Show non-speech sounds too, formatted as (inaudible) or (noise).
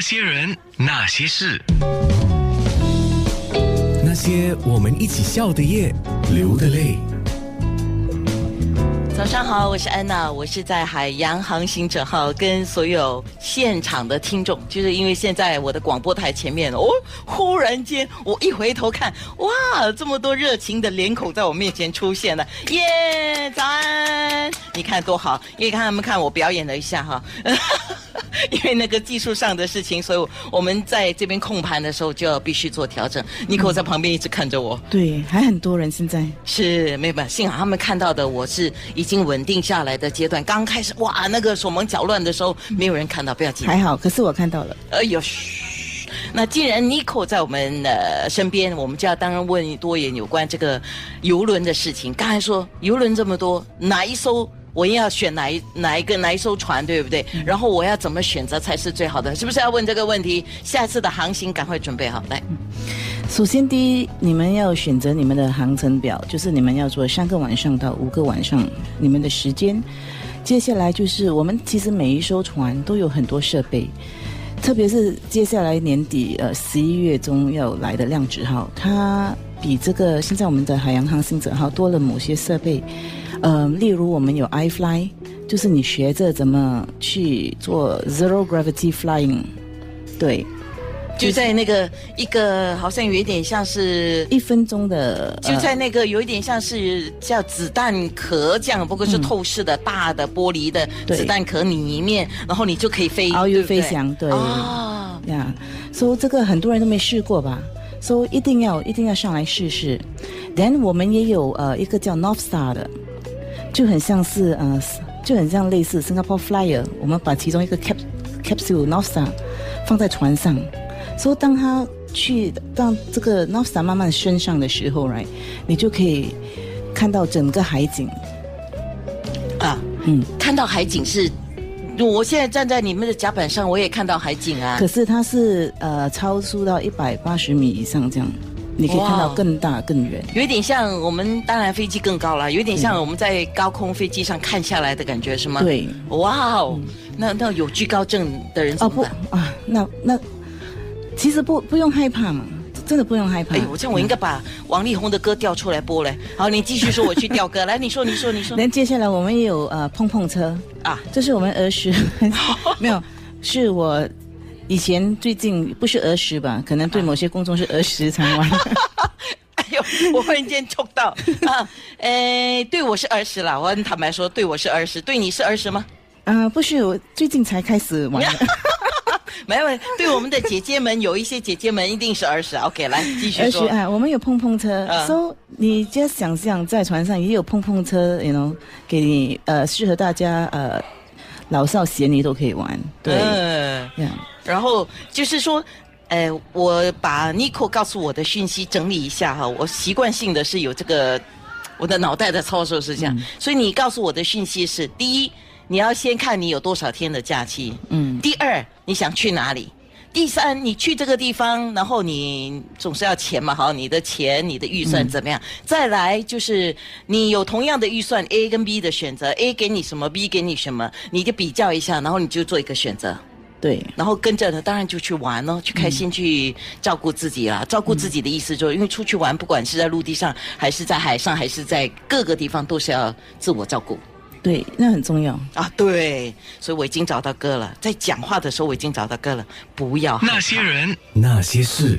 那些人，那些事，那些我们一起笑的夜，流的泪。早上好，我是安娜，我是在海洋航行者号跟所有现场的听众，就是因为现在我的广播台前面哦，忽然间我一回头看，哇，这么多热情的脸孔在我面前出现了，耶，早安，你看多好，因为看他们看我表演了一下哈，(laughs) 因为那个技术上的事情，所以我们在这边控盘的时候就要必须做调整。尼克在旁边一直看着我，对，还很多人现在是没有办法，幸好他们看到的我是已经稳定下来的阶段。刚开始哇，那个手忙脚乱的时候，没有人看到，不要紧。还好，可是我看到了。哎呦，嘘！那既然 Nico 在我们呃身边，我们就要当然问多一点有关这个游轮的事情。刚才说游轮这么多，哪一艘我要选哪一哪一个哪一艘船，对不对？然后我要怎么选择才是最好的？是不是要问这个问题？下次的航行赶快准备好来。首先，第一，你们要选择你们的航程表，就是你们要做三个晚上到五个晚上，你们的时间。接下来就是我们其实每一艘船都有很多设备，特别是接下来年底呃十一月中要来的量子号，它比这个现在我们的海洋航行者号多了某些设备，呃，例如我们有 iFly，就是你学着怎么去做 zero gravity flying，对。就在那个一个好像有一点像是一分钟的，就在那个有一点像是叫子弹壳这样，不过是透视的大的玻璃的子弹壳里面，然后你就可以飞，遨游飞翔，对。啊，呀，所以这个很多人都没试过吧？所以一定要一定要上来试试。Then 我们也有呃一个叫 North Star 的，就很像是呃就很像类似 Singapore Flyer，我们把其中一个 cap capsule North Star 放在船上。所以，当他去当这个 North Star 慢慢升上的时候，right，你就可以看到整个海景啊，嗯，看到海景是，我现在站在你们的甲板上，我也看到海景啊。可是它是呃超速到一百八十米以上这样，你可以看到更大更远，有点像我们当然飞机更高了，有点像我们在高空飞机上看下来的感觉是吗？对，哇哦，那那有惧高症的人怎么办啊？那那。其实不不用害怕嘛，真的不用害怕。哎，我这样我应该把王力宏的歌调出来播嘞。好，你继续说，我去调歌。(laughs) 来，你说，你说，你说。那接下来我们也有呃碰碰车啊，这是我们儿时 (laughs) 没有，是我以前最近不是儿时吧？可能对某些公众是儿时才玩。(laughs) 哎呦，我忽然间抽到啊！哎，对我是儿时了，我很坦白说，对我是儿时，对你是儿时吗？啊，不是，我最近才开始玩。没有，对我们的姐姐们，有一些姐姐们一定是二十。OK，来继续说。啊，我们有碰碰车，so 你 just 想象在船上也有碰碰车，you know，给你呃适合大家呃老少咸宜都可以玩。对，然后就是说，呃，我把 Nico 告诉我的讯息整理一下哈，我习惯性的是有这个我的脑袋的操作是这样，所以你告诉我的讯息是第一。你要先看你有多少天的假期，嗯。第二，你想去哪里？第三，你去这个地方，然后你总是要钱嘛，好，你的钱、你的预算怎么样？再来就是你有同样的预算，A 跟 B 的选择，A 给你什么，B 给你什么，你就比较一下，然后你就做一个选择。对，然后跟着呢，当然就去玩咯，去开心，去照顾自己啦。照顾自己的意思就是，因为出去玩，不管是在陆地上，还是在海上，还是在各个地方，都是要自我照顾。对，那很重要啊！对，所以我已经找到歌了，在讲话的时候我已经找到歌了，不要那些人，那些事。